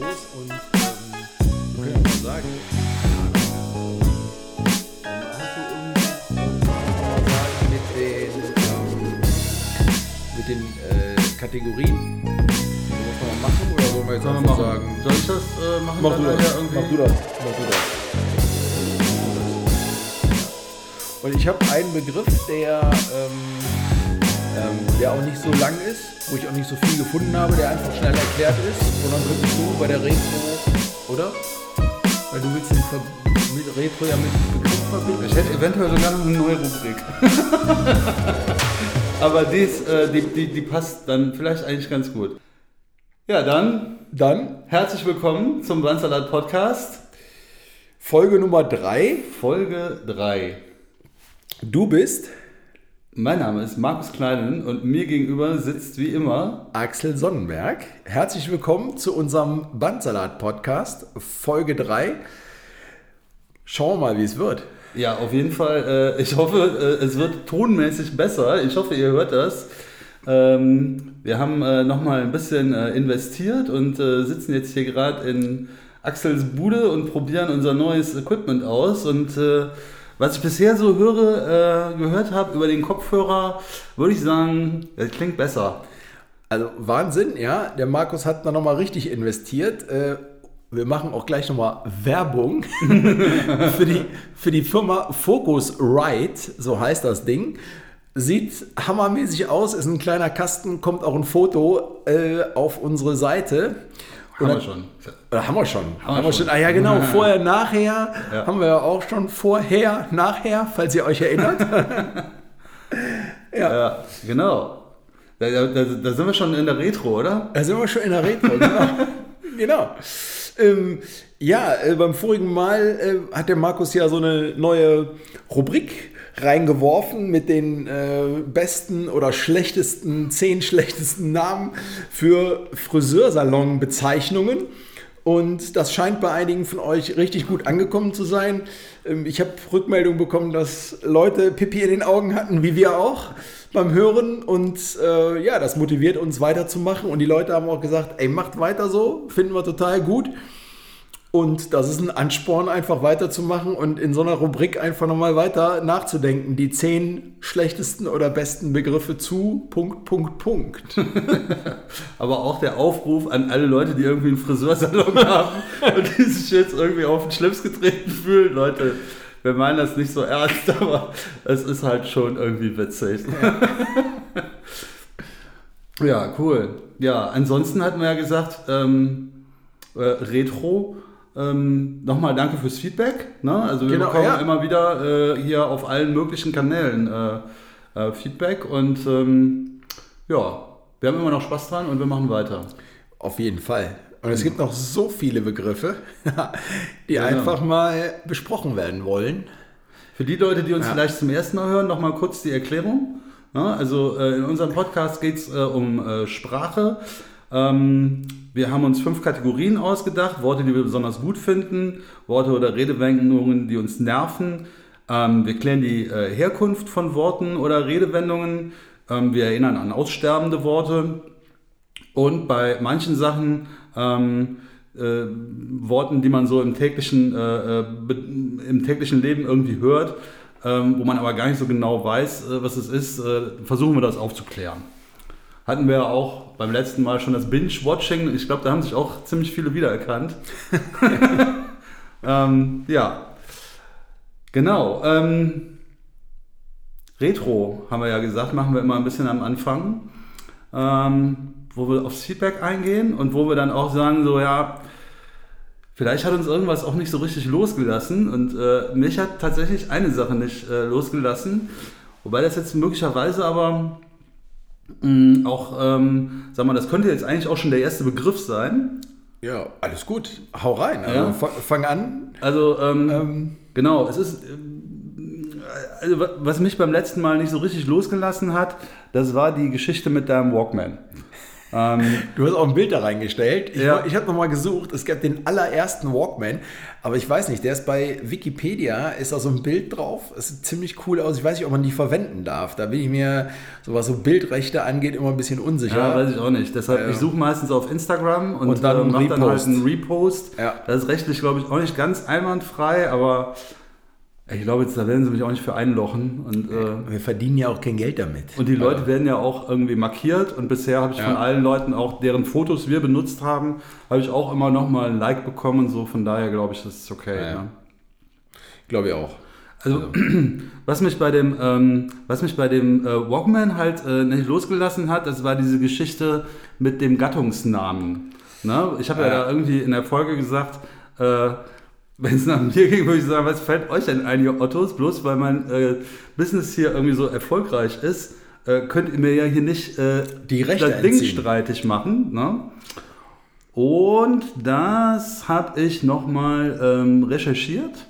los und ähm, wir können ja mal sagen. mit den, ähm, mit den äh, Kategorien? Noch mal machen oder wollen wir jetzt Sollen wir einfach machen? sagen? Soll ich das äh, machen? Mach dann du das. nachher irgendwie? Mach du das. Mach du das. Und ich habe einen Begriff, der, ähm, ähm, der auch nicht so lang ist, wo ich auch nicht so viel gefunden habe, der einfach schnell erklärt ist, sondern wirklich so bei der Retro, oder? Weil du willst den Ver mit Retro ja mit Begriff verbinden. Ich hätte eventuell sogar noch eine neue Rubrik. Aber die, ist, äh, die, die, die passt dann vielleicht eigentlich ganz gut. Ja, dann Dann herzlich willkommen zum Bandsalat Podcast, Folge Nummer 3. Folge 3. Du bist Mein Name ist Markus Kleinen und mir gegenüber sitzt wie immer Axel Sonnenberg. Herzlich willkommen zu unserem Bandsalat-Podcast, Folge 3. Schauen wir mal, wie es wird. Ja, auf jeden Fall. Äh, ich hoffe, äh, es wird tonmäßig besser. Ich hoffe, ihr hört das. Ähm, wir haben äh, nochmal ein bisschen äh, investiert und äh, sitzen jetzt hier gerade in Axels Bude und probieren unser neues Equipment aus. Und äh, was ich bisher so höre, äh, gehört habe über den Kopfhörer, würde ich sagen, es klingt besser. Also Wahnsinn, ja. Der Markus hat da nochmal richtig investiert. Äh, Wir machen auch gleich nochmal Werbung für, die, für die Firma Focusrite, so heißt das Ding. Sieht hammermäßig aus, ist ein kleiner Kasten, kommt auch ein Foto äh, auf unsere Seite. Haben wir dann- schon. Oder haben wir schon. Haben, wir wir schon. schon. Ah ja, genau. Vorher, nachher Ja. haben wir ja auch schon. Vorher, nachher, falls ihr euch erinnert. Ja, genau. Da, da, da da sind wir schon in der Retro, oder? Da sind wir schon in der Retro, genau. genau. Ähm, ja, äh, beim vorigen Mal äh, hat der Markus ja so eine neue Rubrik reingeworfen mit den äh, besten oder schlechtesten, zehn schlechtesten Namen für Friseursalon-Bezeichnungen. Und das scheint bei einigen von euch richtig gut angekommen zu sein. Ähm, Ich habe Rückmeldung bekommen, dass Leute Pipi in den Augen hatten, wie wir auch beim Hören. Und äh, ja, das motiviert uns weiterzumachen. Und die Leute haben auch gesagt, ey, macht weiter so, finden wir total gut. Und das ist ein Ansporn, einfach weiterzumachen und in so einer Rubrik einfach nochmal weiter nachzudenken. Die zehn schlechtesten oder besten Begriffe zu Punkt, Punkt, Punkt. Aber auch der Aufruf an alle Leute, die irgendwie einen Friseursalon haben und die sich jetzt irgendwie auf den Schlips getreten fühlen. Leute, wir meinen das nicht so ernst, aber es ist halt schon irgendwie witzig. Ja, cool. Ja, ansonsten hatten wir ja gesagt, ähm, äh, Retro. Ähm, Nochmal danke fürs Feedback. Ne? Also wir Genau, bekommen ja. immer wieder äh, hier auf allen möglichen Kanälen äh, äh, Feedback und ähm, ja, wir haben immer noch Spaß dran und wir machen weiter. Auf jeden Fall. Und es gibt noch so viele Begriffe, die Ja. einfach mal besprochen werden wollen. Für die Leute, die uns vielleicht zum ersten Mal hören, nochmal kurz die Erklärung. Also äh, in unserem Podcast geht es äh, um äh, Sprache. Ähm, wir haben uns fünf Kategorien ausgedacht. Worte, die wir besonders gut finden, Worte oder Redewendungen, die uns nerven. Ähm, wir klären die äh, Herkunft von Worten oder Redewendungen. Ähm, wir erinnern an aussterbende Worte. Und bei manchen Sachen, ähm, äh, Worten, die man so im täglichen, äh, äh, im täglichen Leben irgendwie hört, ähm, wo man aber gar nicht so genau weiß, äh, was es ist, äh, versuchen wir das aufzuklären. Hatten wir ja auch beim letzten Mal schon das Binge-Watching. Ich glaube, da haben sich auch ziemlich viele wiedererkannt. ähm, ja, genau. Ähm, Retro haben wir ja gesagt, machen wir immer ein bisschen am Anfang, ähm, wo wir aufs Feedback eingehen und wo wir dann auch sagen, so ja, vielleicht hat uns irgendwas auch nicht so richtig losgelassen und äh, mich hat tatsächlich eine Sache nicht äh, losgelassen, wobei das jetzt möglicherweise aber auch, ähm, sag mal, das könnte jetzt eigentlich auch schon der erste Begriff sein. Ja, alles gut. Hau rein. Also Ja. fang, an. Also ähm, Ähm, Genau, es ist, ähm, also wa- was mich beim letzten Mal nicht so richtig losgelassen hat, das war die Geschichte mit deinem Walkman. Ähm, Du hast auch ein Bild da reingestellt. Ich, Ja. ich habe nochmal gesucht, es gab den allerersten Walkman, aber ich weiß nicht, der ist bei Wikipedia, ist da so ein Bild drauf. Es sieht ziemlich cool aus. Ich weiß nicht, ob man die verwenden darf. Da bin ich mir, so was so Bildrechte angeht, immer ein bisschen unsicher. ja, weiß ich auch nicht. Deshalb, Ja. ich suche meistens auf Instagram und, Und dann äh, mach dann halt Repost. einen Repost. Ja. Das ist rechtlich, glaube ich, auch nicht ganz einwandfrei, aber ich glaube, jetzt, da werden sie mich auch nicht für einlochen. Und, äh, Wir verdienen ja auch kein Geld damit. und die Leute werden ja auch irgendwie markiert und bisher habe ich Ja. von allen Leuten, auch deren Fotos wir benutzt haben, habe ich auch immer nochmal ein Like bekommen und so. Von daher glaube ich, das ist okay. Ja, ja. Ne? Glaube ich auch. Also, was mich bei dem, ähm, was mich bei dem äh, Walkman halt äh, nicht losgelassen hat, das war diese Geschichte mit dem Gattungsnamen. Ne? Ich habe ja. Ja. da irgendwie in der Folge gesagt, äh, wenn es nach mir ging, würde ich sagen, was fällt euch denn ein, ihr Ottos? Bloß weil mein äh, Business hier irgendwie so erfolgreich ist, äh, könnt ihr mir ja hier nicht äh, Die Rechte das Ding streitig machen. Ne? Und das habe ich nochmal ähm, recherchiert.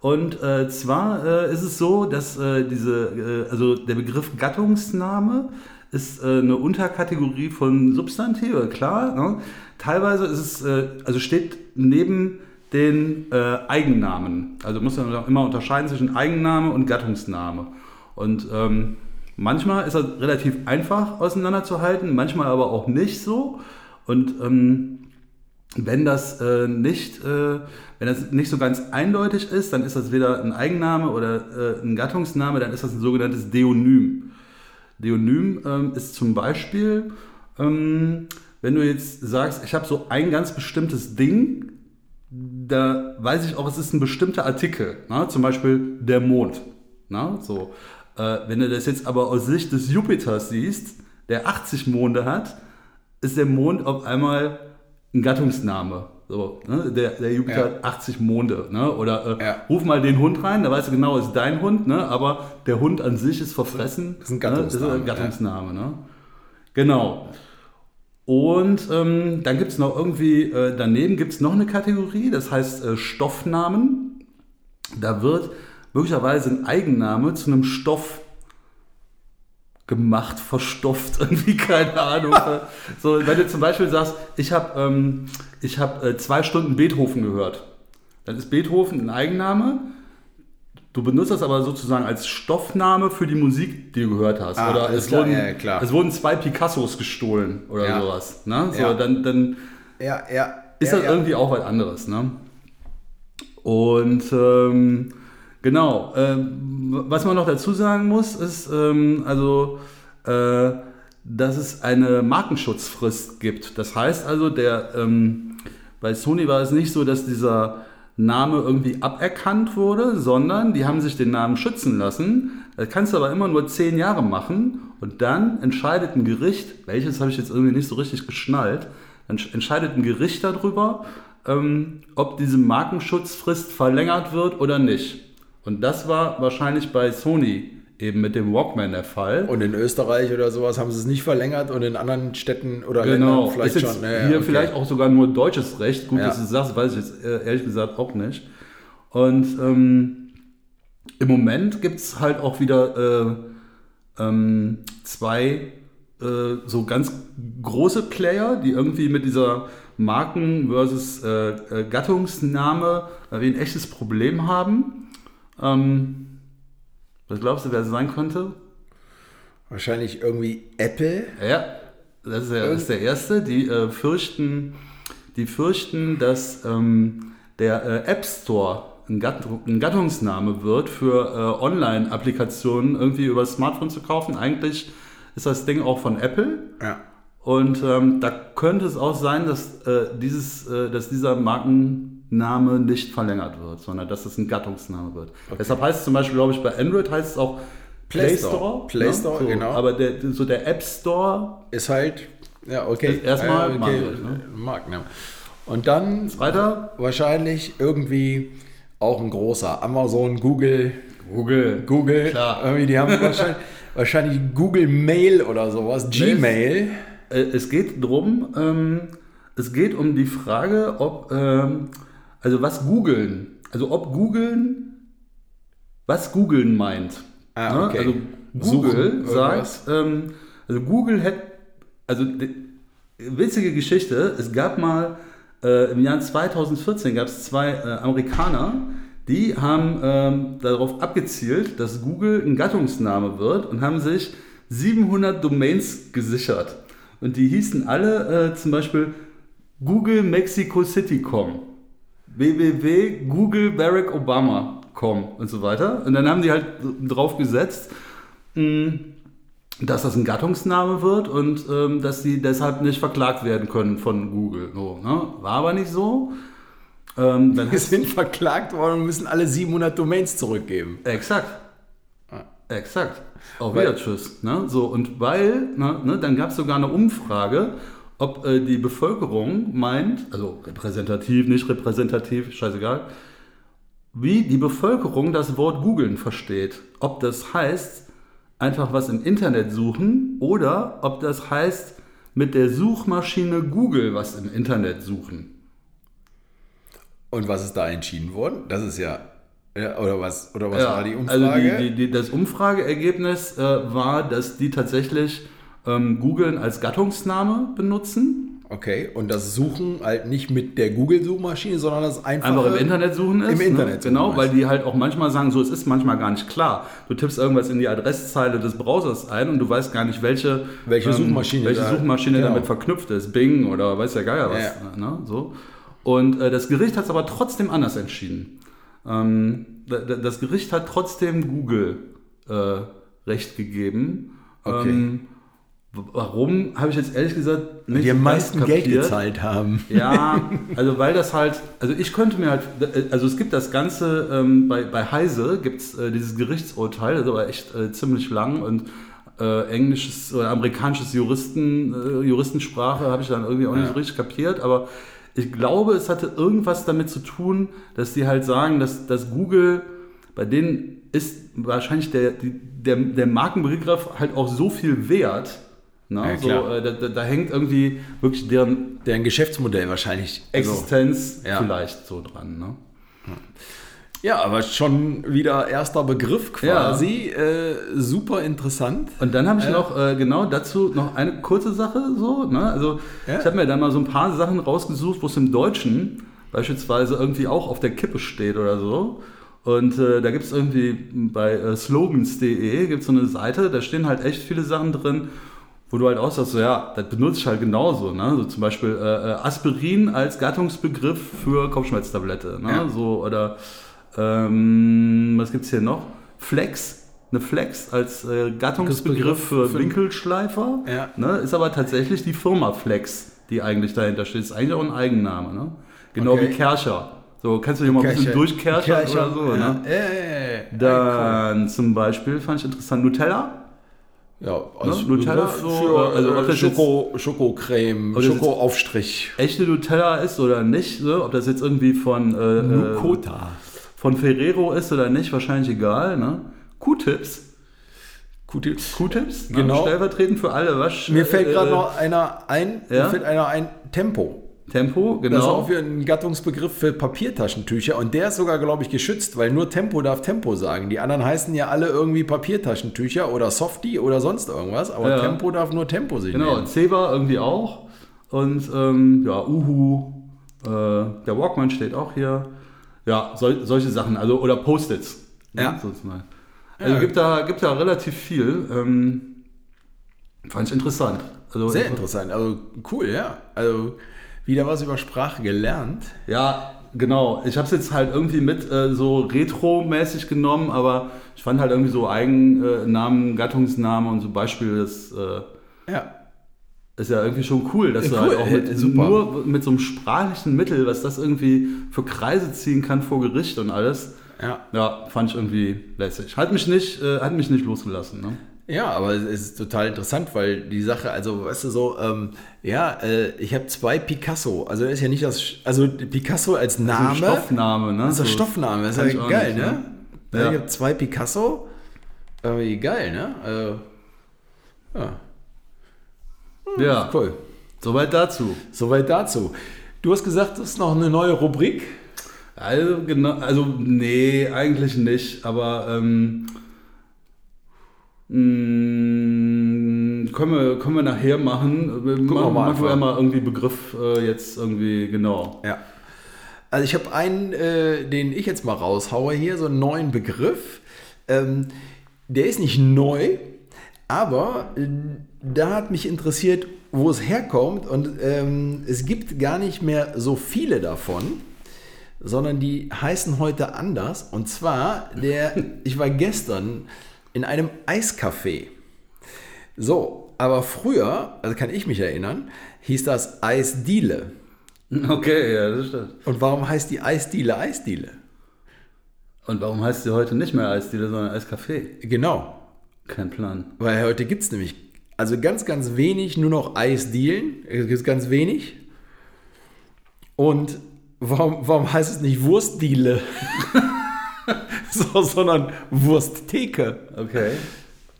Und äh, zwar äh, ist es so, dass äh, diese, äh, also der Begriff Gattungsname ist äh, eine Unterkategorie von Substantive, klar. Ne? Teilweise ist es, äh, also steht neben den äh, Eigennamen. Also muss man immer unterscheiden zwischen Eigenname und Gattungsname. Und ähm, manchmal ist das relativ einfach auseinanderzuhalten, manchmal aber auch nicht so. Und ähm, wenn das äh, nicht, äh, wenn das nicht so ganz eindeutig ist, dann ist das weder ein Eigenname oder äh, ein Gattungsname, dann ist das ein sogenanntes Deonym. Deonym ähm, ist zum Beispiel, ähm, wenn du jetzt sagst, ich habe so ein ganz bestimmtes Ding, da weiß ich auch, es ist ein bestimmter Artikel, ne? zum Beispiel der Mond. Ne? So. Äh, wenn du das jetzt aber aus Sicht des Jupiters siehst, der 80 Monde hat, ist der Mond auf einmal ein Gattungsname. So, ne? der, der Jupiter Ja. hat 80 Monde. Ne? Oder äh, Ja. ruf mal den Hund rein, da weißt du genau, ist dein Hund, ne? aber der Hund an sich ist verfressen. Ist ein Ne? Das ist Gattungsname, ein Gattungsname. Ne? Genau. Und ähm, dann gibt es noch irgendwie, äh, daneben gibt es noch eine Kategorie, das heißt äh, Stoffnamen. Da wird möglicherweise ein Eigenname zu einem Stoff gemacht, verstofft, irgendwie, keine Ahnung. so, wenn du zum Beispiel sagst, ich habe ähm, ich hab, äh, zwei Stunden Beethoven gehört, dann ist Beethoven ein Eigenname. Du benutzt das aber sozusagen als Stoffname für die Musik, die du gehört hast. Ah, oder es, klar, wurden, ja, klar. es wurden zwei Picassos gestohlen oder Ja. sowas. Ne? So, Ja. dann, dann Ja, ja. ist das irgendwie auch was anderes. Ne? Und ähm, genau, ähm, was man noch dazu sagen muss, ist, ähm, also, äh, dass es eine Markenschutzfrist gibt. Das heißt also, der, ähm, bei Sony war es nicht so, dass dieser Name irgendwie aberkannt wurde, sondern die haben sich den Namen schützen lassen. Das kannst du aber immer nur zehn Jahre machen und dann entscheidet ein Gericht, welches habe ich jetzt irgendwie nicht so richtig geschnallt, dann entscheidet ein Gericht darüber, ähm, ob diese Markenschutzfrist verlängert wird oder nicht. Und das war wahrscheinlich bei Sony eben mit dem Walkman der Fall. Und in Österreich oder sowas haben sie es nicht verlängert und in anderen Städten oder Genau, Ländern vielleicht ist jetzt schon. Ja, ja, hier okay. vielleicht auch sogar nur deutsches Recht. Gut, Ja. dass du sagst, weiß ich jetzt äh, ehrlich gesagt auch nicht. Und ähm, im Moment gibt es halt auch wieder äh, ähm, zwei äh, so ganz große Player, die irgendwie mit dieser Marken- versus äh, äh, Gattungsname ein echtes Problem haben. Ähm, was glaubst du, wer es sein könnte? Wahrscheinlich irgendwie Apple. Ja, das ist der, das ist der erste. Die äh, fürchten, die fürchten, dass ähm, der äh, App Store ein, Gatt ein Gattungsname wird für äh, Online-Applikationen irgendwie über das Smartphone zu kaufen. Eigentlich ist das Ding auch von Apple. Ja. Und ähm, da könnte es auch sein, dass, äh, dieses, äh, dass dieser Markenname nicht verlängert wird, sondern dass es ein Gattungsname wird. Deshalb heißt es zum Beispiel, glaube ich, bei Android heißt es auch Play Play Store. Play ne? Store, so, genau. Aber der, so der App Store Ist halt, ja, okay. Erstmal Marktwert, ne? Marktname. Und dann weiter. wahrscheinlich irgendwie auch ein großer Amazon, Google, Google. Google. Klar. Irgendwie, die haben wahrscheinlich, wahrscheinlich Google Mail oder sowas, Gmail. Äh, es geht drum, ähm, es geht um die Frage, ob, ähm, also was googeln, also ob googeln, was googeln meint. Ah, Ne? okay. Also Suchen, Google irgendwas. sagt, ähm, also Google hätte, also witzige Geschichte. Es gab mal äh, im Jahr 2014 gab es zwei äh, Amerikaner, die haben ähm, darauf abgezielt, dass Google ein Gattungsname wird und haben sich 700 Domains gesichert. Und die hießen alle äh, zum Beispiel Google Mexico City.com, www.google-barack-obama.com und so weiter. Und dann haben die halt drauf gesetzt, mh, dass das ein Gattungsname wird und ähm, dass sie deshalb nicht verklagt werden können von Google. So, ne? War aber nicht so. Ähm, dann Wir sind verklagt worden und müssen alle 700 Domains zurückgeben. Exakt. Ah. Exakt. Auch Weil- wieder Tschüss. Ne? So, und weil, ne, ne, dann gab es sogar eine Umfrage, ob äh, die Bevölkerung meint, also repräsentativ, nicht repräsentativ, scheißegal, wie die Bevölkerung das Wort googeln versteht. Ob das heißt, einfach was im Internet suchen oder ob das heißt, mit der Suchmaschine Google was im Internet suchen. Und was ist da entschieden worden? Das ist ja, ja oder was, oder was Ja, war die Umfrage? Also die, die, die, das Umfrageergebnis äh, war, dass die tatsächlich ähm, Googlen als Gattungsname benutzen. okay, und das Suchen halt nicht mit der Google-Suchmaschine, sondern das einfach, Einfach im Internet suchen ist. Im Internet Ne? suchen Genau, weil die halt auch manchmal sagen, so es ist manchmal gar nicht klar. Du tippst irgendwas in die Adresszeile des Browsers ein und du weißt gar nicht, welche, ähm, Welche Suchmaschine welche da- Suchmaschine genau. damit verknüpft ist. Bing oder weiß der Geier was. Ja. Ne? So. Und äh, das Gericht hat es aber trotzdem anders entschieden. Ähm, da- da- das Gericht hat trotzdem Google äh, Recht gegeben. Okay. Ähm, warum, habe ich jetzt ehrlich gesagt nicht die am meisten Geld kapiert. gezahlt haben. Ja, also weil das halt, also ich könnte mir halt, also es gibt das Ganze, ähm, bei, bei Heise gibt es äh, dieses Gerichtsurteil, das ist aber echt äh, ziemlich lang und äh, englisches oder amerikanisches Juristen, äh, Juristensprache habe ich dann irgendwie auch nicht Ja. so richtig kapiert, aber ich glaube, es hatte irgendwas damit zu tun, dass die halt sagen, dass, dass Google, bei denen ist wahrscheinlich der, der, der Markenbegriff halt auch so viel wert, ne? Ja, so, äh, da, da, da hängt irgendwie wirklich deren Deren Geschäftsmodell wahrscheinlich. Also, Existenz ja. vielleicht so dran. Ne? ja, aber schon wieder erster Begriff quasi. Äh, super interessant. Und dann habe ich Ja. noch äh, genau dazu noch eine kurze Sache so. Ne? Also Ja. ich habe mir dann mal so ein paar Sachen rausgesucht, wo es im Deutschen beispielsweise irgendwie auch auf der Kippe steht oder so. Und äh, da gibt es irgendwie bei äh, slogans.de gibt es so eine Seite, da stehen halt echt viele Sachen drin, wo du halt auch sagst, so, ja, das benutze ich halt genauso. Ne? So zum Beispiel äh, äh, Aspirin als Gattungsbegriff für Kopfschmerztablette. Ne? Ja. So, oder ähm, was gibt es hier noch? Flex, eine Flex als äh, Gattungsbegriff für, Für- Winkelschleifer. Ja. Ne? Ist aber tatsächlich die Firma Flex, die eigentlich dahinter steht. Ist eigentlich auch ein Eigenname. Ne? Genau Okay. wie Kercher. So, kannst du dich mal ein bisschen durchkerchern oder so. ja. Ne? Äh, Dann zum Beispiel fand ich interessant Nutella. Ja, als Ne? Nutella Begriff so, für also ob äh, das jetzt- Schoko, Schokocreme, jetzt- Schokoaufstrich. Echte Nutella ist oder nicht, so, ob das jetzt irgendwie von, äh, äh, Nukota. von Ferrero ist oder nicht, wahrscheinlich egal. Ne? Q-Tips. Q-Tips. Q-Tips, Genau. ne? stellvertretend für alle Wasch. Mir fällt gerade äh, noch einer ein, ja? mir fällt einer ein, Tempo. Tempo, genau. Das ist auch ein Gattungsbegriff für Papiertaschentücher und der ist sogar, glaube ich, geschützt, weil nur Tempo darf Tempo sagen. Die anderen heißen ja alle irgendwie Papiertaschentücher oder Softie oder sonst irgendwas, aber Ja. Tempo darf nur Tempo sich Genau, nennen. Zebra irgendwie auch. Und ähm, ja, Uhu, äh, der Walkman steht auch hier. Ja, sol solche Sachen, also oder Post-its. ne, Ja. sozusagen. Also Ja. gibt da, gibt da relativ viel. Ähm, fand ich interessant. Also, Sehr interessant, also cool, ja. Also wieder was über Sprache gelernt. Ja, genau. Ich habe es jetzt halt irgendwie mit äh, so retro-mäßig genommen, aber ich fand halt irgendwie so Eigennamen, Gattungsnamen und so Beispiel, das äh, Ja. ist ja irgendwie schon cool, dass du Ja, halt cool, auch mit, äh, super. nur mit so einem sprachlichen Mittel, was das irgendwie für Kreise ziehen kann vor Gericht und alles. Ja. Ja, fand ich irgendwie lässig. Hat mich nicht, äh, hat mich nicht losgelassen. Ne? Ja, aber es ist total interessant, weil die Sache, also weißt du so, ähm, ja, äh, ich habe zwei Picasso. Also ist ja nicht das, also Picasso als Name. Stoffname, ne? Das ist ein Stoffname, das ist ja auch geil, nicht, ne? ne? Ja. Ich habe zwei Picasso. Aber wie geil, ne? Also, ja, Ja, cool. soweit dazu. Soweit dazu. Du hast gesagt, das ist noch eine neue Rubrik. Also, genau, also nee, eigentlich nicht, aber ähm, mh, können wir, können wir nachher machen. Wir wir mal machen wir einmal irgendwie Begriff äh, jetzt irgendwie genau. Ja. Also ich habe einen, äh, den ich jetzt mal raushaue hier, so einen neuen Begriff. Ähm, der ist nicht neu, aber äh, da hat mich interessiert, wo es herkommt. Und ähm, es gibt gar nicht mehr so viele davon, sondern die heißen heute anders. Und zwar, der, ich war gestern in einem Eiscafé. So, aber früher, also kann ich mich erinnern, hieß das Eisdiele. Okay, ja, das stimmt. Und warum heißt die Eisdiele Eisdiele? Und warum heißt sie heute nicht mehr Eisdiele, sondern Eiscafé? Genau, Kein Plan. weil heute gibt es nämlich also ganz, ganz wenig, nur noch Eisdielen. Es gibt ganz wenig. Und warum, warum heißt es nicht Wurstdiele? so, sondern Wursttheke. Okay.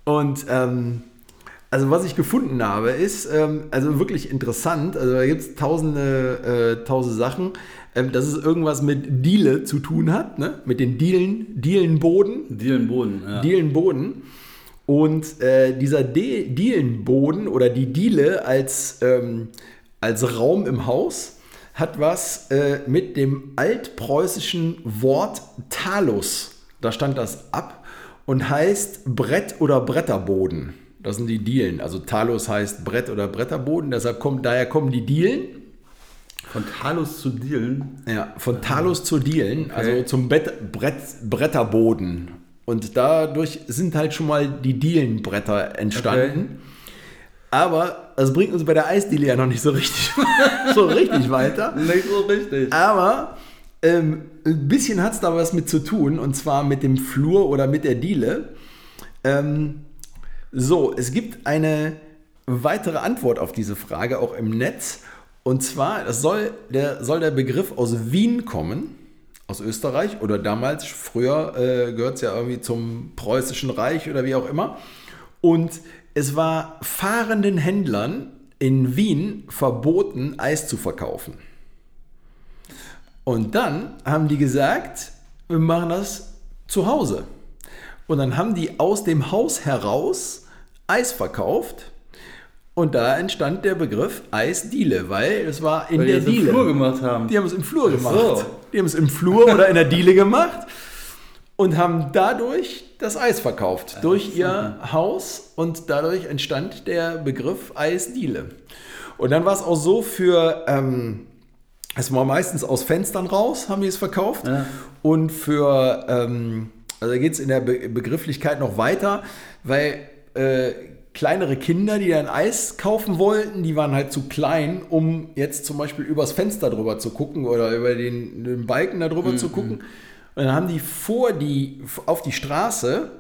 Und ähm, also was ich gefunden habe, ist ähm, also wirklich interessant. Also da gibt es tausende, äh, tausende Sachen, ähm, dass es irgendwas mit Diele zu tun hat, ne? mit den Dielen, Dielenboden. Dielenboden, ja. Dielenboden. Und äh, dieser De Dielenboden oder die Diele als, ähm, als Raum im Haus hat was äh, mit dem altpreußischen Wort Talus, da stand das ab, und heißt Brett- oder Bretterboden. Das sind die Dielen. Also Talus heißt Brett- oder Bretterboden, deshalb kommt, daher kommen die Dielen. Von Talus zu Dielen. Ja, von Talus zu Dielen, also zum Bett, Brett, Bretterboden. Und dadurch sind halt schon mal die Dielenbretter entstanden. Aber das bringt uns bei der Eisdiele ja noch nicht so richtig, so richtig weiter. Nicht so richtig. Aber ähm, ein bisschen hat es da was mit zu tun, und zwar mit dem Flur oder mit der Diele. Ähm, so, es gibt eine weitere Antwort auf diese Frage auch im Netz. Und zwar, soll der, soll der Begriff aus Wien kommen, aus Österreich oder damals, früher äh, gehört es ja irgendwie zum Preußischen Reich oder wie auch immer. Und es war fahrenden Händlern in Wien verboten, Eis zu verkaufen. Und dann haben die gesagt, wir machen das zu Hause. Und dann haben die aus dem Haus heraus Eis verkauft. Und da entstand der Begriff Eisdiele, weil es war in Weil der die das im Diele. Flur gemacht haben. Die haben es im Flur Ach gemacht. so. Die haben es im Flur oder in der Diele gemacht und haben dadurch das Eis verkauft. durch ihr Haus und dadurch entstand der Begriff Eisdiele. Und dann war es auch so für, ähm, es war meistens aus Fenstern raus, haben die es verkauft. Ja. Und für, ähm, also da geht es in der Be Begrifflichkeit noch weiter, weil äh, kleinere Kinder, die dann Eis kaufen wollten, die waren halt zu klein, um jetzt zum Beispiel übers Fenster drüber zu gucken oder über den, den Balken da drüber zu gucken. Und dann haben die vor die, auf die Straße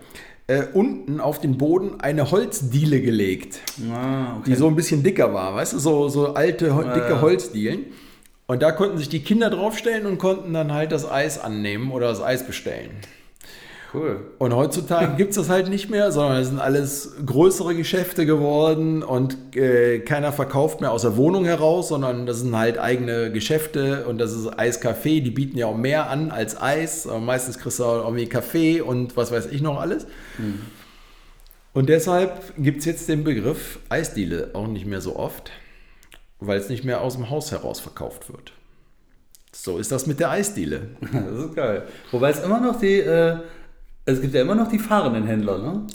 äh, unten auf den Boden eine Holzdiele gelegt Ah, okay. die so ein bisschen dicker war, weißt du, so, so alte, dicke ja. Holzdielen. Und da konnten sich die Kinder draufstellen und konnten dann halt das Eis annehmen oder das Eis bestellen. cool. Und heutzutage gibt es das halt nicht mehr, sondern es sind alles größere Geschäfte geworden und äh, keiner verkauft mehr aus der Wohnung heraus, sondern das sind halt eigene Geschäfte und das ist Eiscafé, die bieten ja auch mehr an als Eis. Aber meistens kriegst du auch irgendwie Kaffee und was weiß ich noch alles. Und deshalb gibt es jetzt den Begriff Eisdiele auch nicht mehr so oft, weil es nicht mehr aus dem Haus heraus verkauft wird. So ist das mit der Eisdiele. Das ist geil. Wobei es immer noch die, äh, es gibt ja immer noch die fahrenden Händler, ne?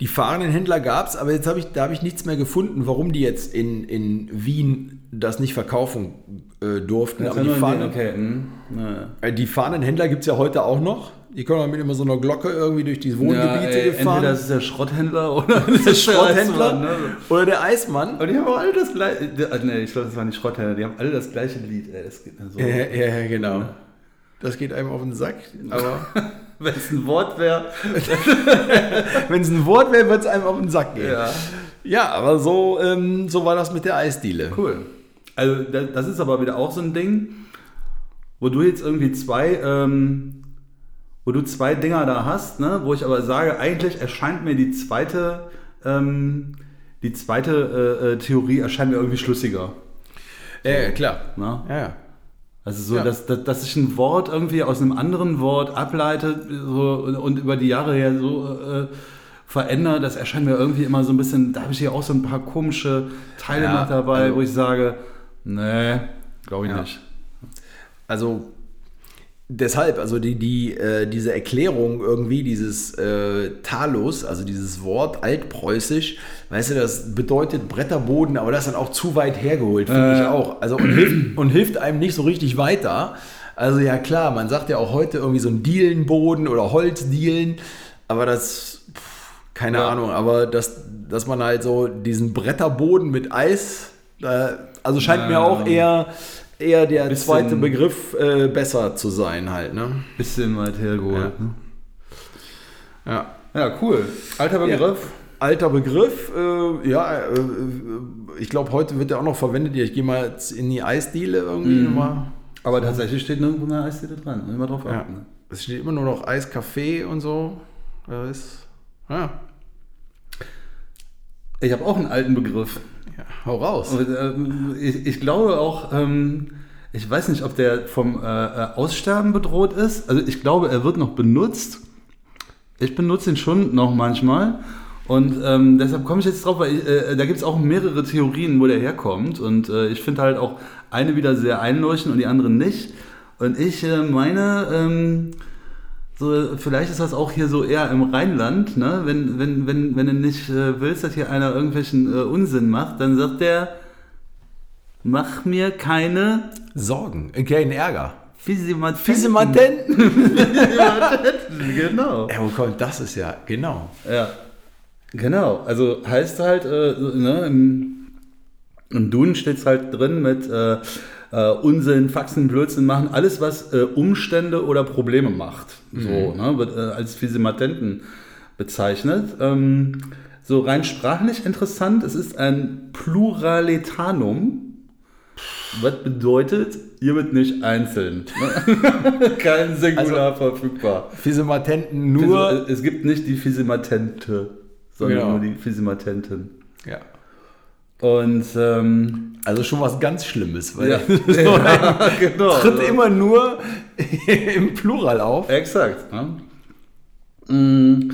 Die fahrenden Händler gab es, aber jetzt habe ich, da habe ich nichts mehr gefunden, warum die jetzt in, in Wien das nicht verkaufen äh, durften. Das aber die, fahrenden, okay. Hm. Naja. äh, die fahrenden Händler gibt es ja heute auch noch. Die können auch mit immer so einer Glocke irgendwie durch die Wohngebiete ey, gefahren. Entweder das ist der Schrotthändler oder das der ist der Schrotthändler Eismann, ne? oder der Eismann. Aber die haben auch alle das gleiche. äh, Nee, ich glaube, das waren die Schrotthändler. Die haben alle das gleiche Lied. Ey. Das geht so. Ja, ja, ja, genau. Das geht einem auf den Sack. Aber Wenn es ein Wort wäre. wenn es ein Wort wäre, wird es einem auf den Sack gehen. Ja. Ja, aber so, ähm, so war das mit der Eisdiele. Cool. Also das, das ist aber wieder auch so ein Ding, wo du jetzt irgendwie zwei, ähm, wo du zwei Dinger da hast, ne? wo ich aber sage, eigentlich erscheint mir die zweite, ähm, die zweite äh, äh, Theorie erscheint mir irgendwie schlüssiger. Ja, ja, klar. Ne? Ja, ja. Also so, Ja. dass, dass, dass sich ein Wort irgendwie aus einem anderen Wort ableitet so, und, und über die Jahre her so äh, verändert. Das erscheint mir irgendwie immer so ein bisschen, da habe ich hier auch so ein paar komische Teile Ja, noch dabei, also- wo ich sage, nee, glaube ich Ja. nicht. Also deshalb, also die, die, äh, diese Erklärung irgendwie, dieses äh, Talos, also dieses Wort altpreußisch, weißt du, das bedeutet Bretterboden, aber das ist dann auch zu weit hergeholt, finde Äh. ich auch. Also und hilft, und hilft einem nicht so richtig weiter. Also ja klar, man sagt ja auch heute irgendwie so ein Dielenboden oder Holzdielen, aber das, pff, keine Ja. Ahnung, aber das, dass man halt so diesen Bretterboden mit Eis, also scheint mir auch eher, eher der Bisschen- zweite Begriff äh, besser zu sein halt, ne? Bisschen weit hergeholt. Ja. Ne? Ja. Ja, cool. Alter Begriff. Alter Begriff, äh, ja, äh, äh, ich glaube, heute wird der auch noch verwendet. Ich gehe mal in die Eisdiele irgendwie Mhm. nochmal. Aber tatsächlich steht nirgendwo mehr Eisdiele dran. Immer drauf Ja. achten. Ne? Es steht immer nur noch Eiskaffee und so. Das ist, ja, Ich habe auch einen alten Begriff. Ja, hau raus. Und, ähm, ich, ich glaube auch, ähm, ich weiß nicht, ob der vom äh, äh, Aussterben bedroht ist. Also ich glaube, er wird noch benutzt. Ich benutze ihn schon noch manchmal. Und ähm, deshalb komme ich jetzt drauf, weil ich, äh, da gibt es auch mehrere Theorien, wo der herkommt. Und äh, ich finde halt auch eine wieder sehr einleuchtend und die andere nicht. Und ich äh, meine, ähm, so, vielleicht ist das auch hier so eher im Rheinland, ne? wenn, wenn, wenn, wenn du nicht äh, willst, dass hier einer irgendwelchen äh, Unsinn macht, dann sagt der, mach mir keine Sorgen, äh, kein Ärger. Fisimatenten. Fiesematenten. genau. Ja, wo kommt das? Ist ja, genau. Ja, genau. Also heißt halt, äh, ne, im, im Duden steht es halt drin mit äh, äh, Unsinn, Faxen, Blödsinn machen, alles, was äh, Umstände oder Probleme macht. So, ne, wird äh, als Fisimatenten bezeichnet. Ähm, so rein sprachlich interessant, es ist ein Pluraletanum. Was bedeutet, ihr wird nicht einzeln. Kein Singular verfügbar. Fiesematenten nur. Also, es gibt nicht die Fisimatente, sondern Genau. nur die Fisimatenten. ja. Und ähm, Also schon was ganz Schlimmes, weil ja, ja, genau. tritt immer nur im Plural auf. Exakt. Ne? Mm,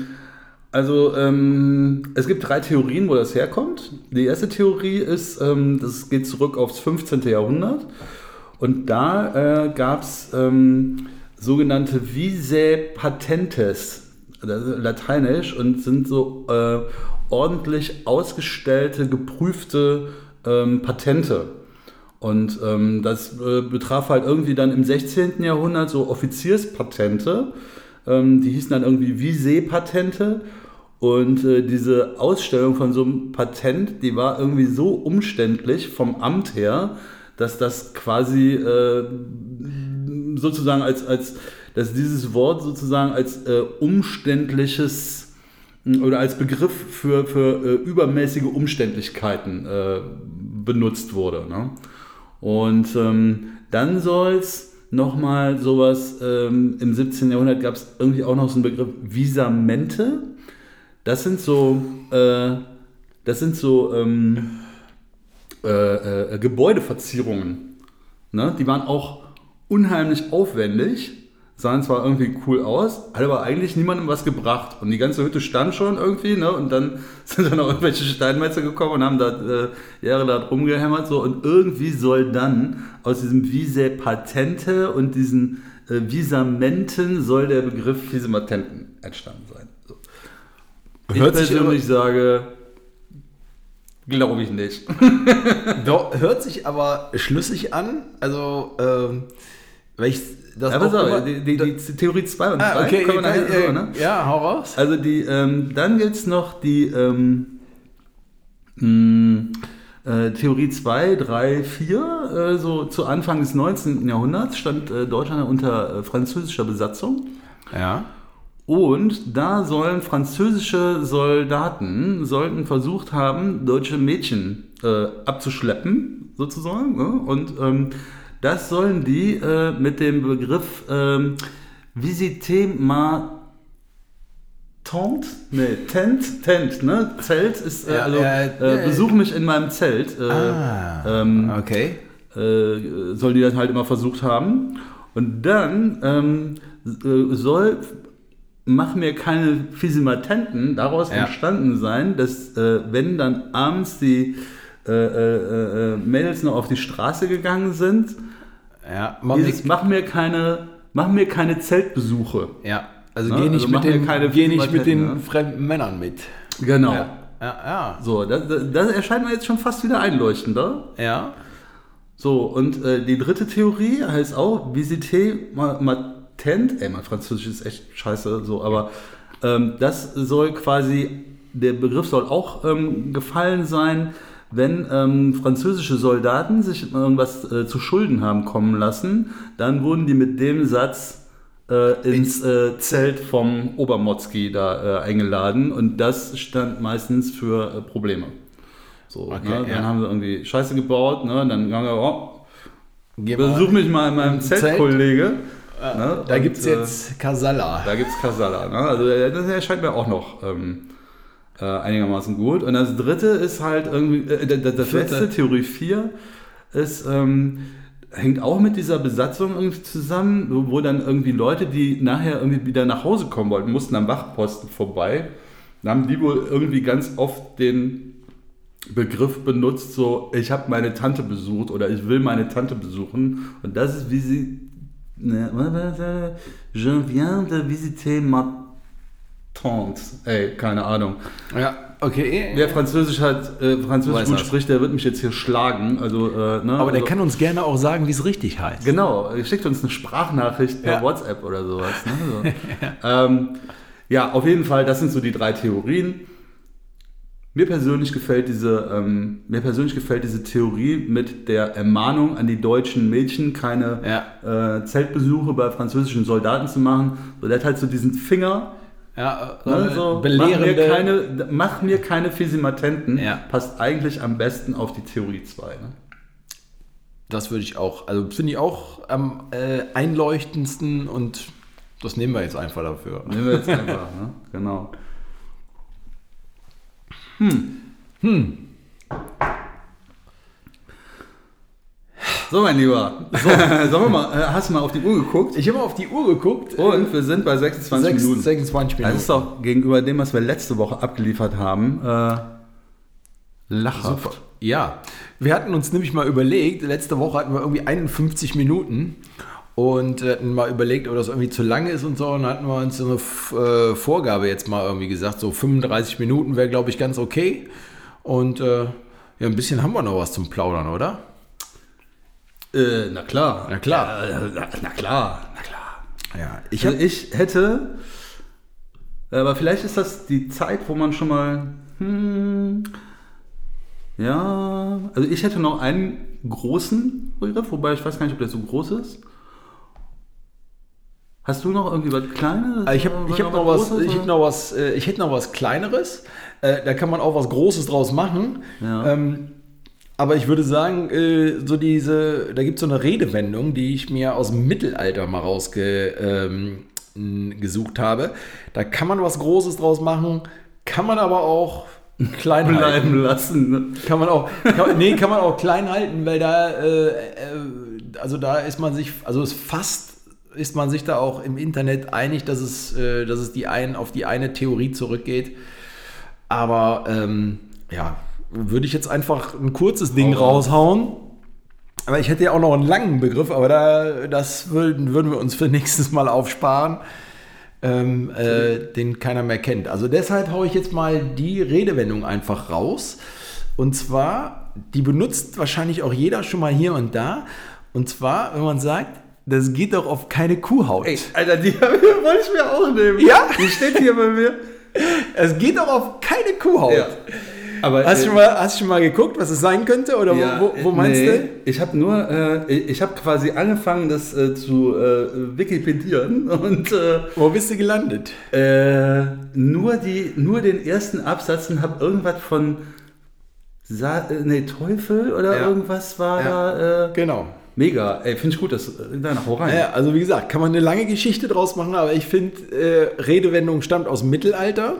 Also ähm, es gibt drei Theorien, wo das herkommt. Die erste Theorie ist, ähm, das geht zurück aufs 15. Jahrhundert. Und da äh, gab es ähm, sogenannte Visae Patentes, ist lateinisch, und sind so äh, ordentlich ausgestellte, geprüfte ähm, Patente. Und ähm, das äh, betraf halt irgendwie dann im 16. Jahrhundert so Offizierspatente. Ähm, die hießen dann irgendwie Visee-Patente. Und äh, diese Ausstellung von so einem Patent, die war irgendwie so umständlich vom Amt her, dass das quasi äh, sozusagen als, als, dass dieses Wort sozusagen als äh, umständliches oder als Begriff für, für äh, übermäßige Umständlichkeiten äh, benutzt wurde. Ne? Und ähm, dann soll es nochmal sowas, ähm, im 17. Jahrhundert gab es irgendwie auch noch so einen Begriff Visamente. Das sind so, äh, das sind so ähm, äh, äh, Gebäudeverzierungen. Ne? Die waren auch unheimlich aufwendig, sahen zwar irgendwie cool aus, hat aber eigentlich niemandem was gebracht. Und die ganze Hütte stand schon irgendwie, ne? Und dann sind dann auch irgendwelche Steinmetzer gekommen und haben da äh, Jahre da rumgehämmert. So. Und irgendwie soll dann aus diesem Vise Patente und diesen äh, Visamenten soll der Begriff Visematenten entstanden sein. So. Ich Hört sich persönlich sage, glaube ich nicht. Doch, hört sich aber schlüssig an. Also, ähm, weil ich das Ja, auch immer- die, die, die Theorie 2 und 3 ah, okay, können wir nachher äh, so, ne? ja, hau raus. Also die, ähm, dann gibt es noch die ähm, mh, äh, Theorie 2, 3, 4. Äh, so zu Anfang des 19. Jahrhunderts stand äh, Deutschland unter äh, französischer Besatzung. Ja. Und da sollen französische Soldaten sollten versucht haben, deutsche Mädchen äh, abzuschleppen, sozusagen. Ne? Und ähm, das sollen die äh, mit dem Begriff ähm, Visite ma Tent? Nee, Tent, Tent, ne? Zelt ist, äh, Ja, also äh, besuch mich in meinem Zelt. Äh, Ah, ähm, okay. äh, sollen die das halt immer versucht haben. Und dann ähm, äh, soll mach mir keine Fisimatenten daraus Ja. entstanden sein, dass äh, wenn dann abends die äh, äh, Mädels noch auf die Straße gegangen sind, Ja, man dieses, mach mir keine, mach mir keine Zeltbesuche. ja. Also Ne? geh nicht, Also mit, den, keine geh nicht mit den ne? fremden Männern mit. Genau. Ja, ja, ja. So, das, das, erscheint mir jetzt schon fast wieder einleuchtender. ja. So, und äh, die dritte Theorie heißt auch Visite ma- Matent. Ey, mein Französisch ist echt scheiße, so, aber ähm, das soll quasi, der Begriff soll auch ähm, gefallen sein, wenn ähm, französische Soldaten sich irgendwas äh, zu Schulden haben kommen lassen, dann wurden die mit dem Satz äh, ins äh, Zelt vom Obermotzki da äh, eingeladen und das stand meistens für äh, Probleme. So, Okay, ne? Dann ja. haben sie irgendwie Scheiße gebaut, ne? dann sagen wir, oh, besuch mich mal in meinem Zelt. Zeltkollege. ne? Da gibt es äh, jetzt Kasala. da gibt es Kasala. Ne? Also äh, das erscheint mir auch noch ähm, äh, einigermaßen gut. Und das dritte ist halt irgendwie, äh, das, das Vierte. letzte, Theorie 4, ist, ähm, hängt auch mit dieser Besatzung irgendwie zusammen, wo, dann irgendwie Leute, die nachher irgendwie wieder nach Hause kommen wollten, mussten am Wachposten vorbei. Dann haben die wohl irgendwie ganz oft den Begriff benutzt, so ich habe meine Tante besucht oder ich will meine Tante besuchen. Und das ist wie sie. Ne? Je viens de visiter ma tante. Ey, keine Ahnung. Ja, okay. Wer Französisch hat, äh, Französisch gut das. spricht, der wird mich jetzt hier schlagen. Also, äh, ne? Aber der also, kann uns gerne auch sagen, wie es richtig heißt. Genau, schickt uns eine Sprachnachricht per Ja. WhatsApp oder sowas. Ne? So. ähm, ja, auf jeden Fall, das sind so die drei Theorien. Mir persönlich gefällt diese, ähm, mir persönlich gefällt diese Theorie mit der Ermahnung an die deutschen Mädchen, keine äh, Zeltbesuche bei französischen Soldaten zu machen. So, der hat halt so diesen Finger, Ja, ne, äh, so, mach, belehrende. mir keine, mach mir keine Fisimatenten, Ja. passt eigentlich am besten auf die Theorie 2. Ne? Das würde ich auch, also finde ich auch am äh, einleuchtendsten und das nehmen wir jetzt einfach dafür. Nehmen wir jetzt einfach, ne? genau. So, mein Lieber. So, sollen wir mal, äh, hast du mal auf die Uhr geguckt? Ich habe mal auf die Uhr geguckt. Und wir sind bei 26 Sechs- Minuten. 26 Minuten. Das ist doch gegenüber dem, was wir letzte Woche abgeliefert haben, äh, lachhaft. Super. Ja, wir hatten uns nämlich mal überlegt, letzte Woche hatten wir irgendwie 51 Minuten und äh, hatten mal überlegt, ob das irgendwie zu lang ist und so. Und hatten wir uns so eine äh, Vorgabe jetzt mal irgendwie gesagt, so 35 Minuten wäre, glaube ich, ganz okay. Und äh, ja, ein bisschen haben wir noch was zum Plaudern, oder? Äh, na klar. Na klar. Ja, na, na klar, na klar. Ja, Ich, also ich hätte, aber vielleicht ist das die Zeit, wo man schon mal, hm, ja, also ich hätte noch einen großen Begriff, wobei ich weiß gar nicht, ob der so groß ist. Hast du noch irgendwie was Kleines? Äh, Ich habe hab noch was, ich hab noch was, äh, ich hätte noch was Kleineres. Äh, Da kann man auch was Großes draus machen. Ja. Ähm, aber ich würde sagen, äh, so diese, da gibt es so eine Redewendung, die ich mir aus dem Mittelalter mal rausgesucht ähm, habe. Da kann man was Großes draus machen, kann man aber auch klein halten. bleiben lassen. Ne? Kann man auch, kann, nee, kann man auch klein halten, weil da, äh, äh, also da ist man sich, also es fast ist man sich da auch im Internet einig, dass es, äh, dass es die ein, auf die eine Theorie zurückgeht. Aber ähm, ja, würde ich jetzt einfach ein kurzes Ding raus. raushauen. Aber ich hätte ja auch noch einen langen Begriff, aber da, das würden, würden wir uns für nächstes Mal aufsparen, ähm, äh, den keiner mehr kennt. Also deshalb haue ich jetzt mal die Redewendung einfach raus. Und zwar, die benutzt wahrscheinlich auch jeder schon mal hier und da. Und zwar, wenn man sagt, das geht doch auf keine Kuhhaut. Ey, Alter, die wollte ich mir auch nehmen. Ja? Die steht hier bei mir. Es geht doch auf keine Kuhhaut. Ja. Aber, Hast, du äh, schon mal, hast du schon mal geguckt, was es sein könnte? Oder Ja, wo, wo, wo meinst nee, du? Ich habe nur, äh, ich habe quasi angefangen, das äh, zu äh, Wikipedieren und äh, Wo bist du gelandet? äh, nur, die, nur den ersten Absatz und habe irgendwas von Sa äh, nee, Teufel oder Ja. irgendwas war Ja. da. Äh, Genau. mega, ey, finde ich gut, das, äh, da hau rein. Naja, also wie gesagt, kann man eine lange Geschichte draus machen, aber ich finde, äh, Redewendung stammt aus dem Mittelalter.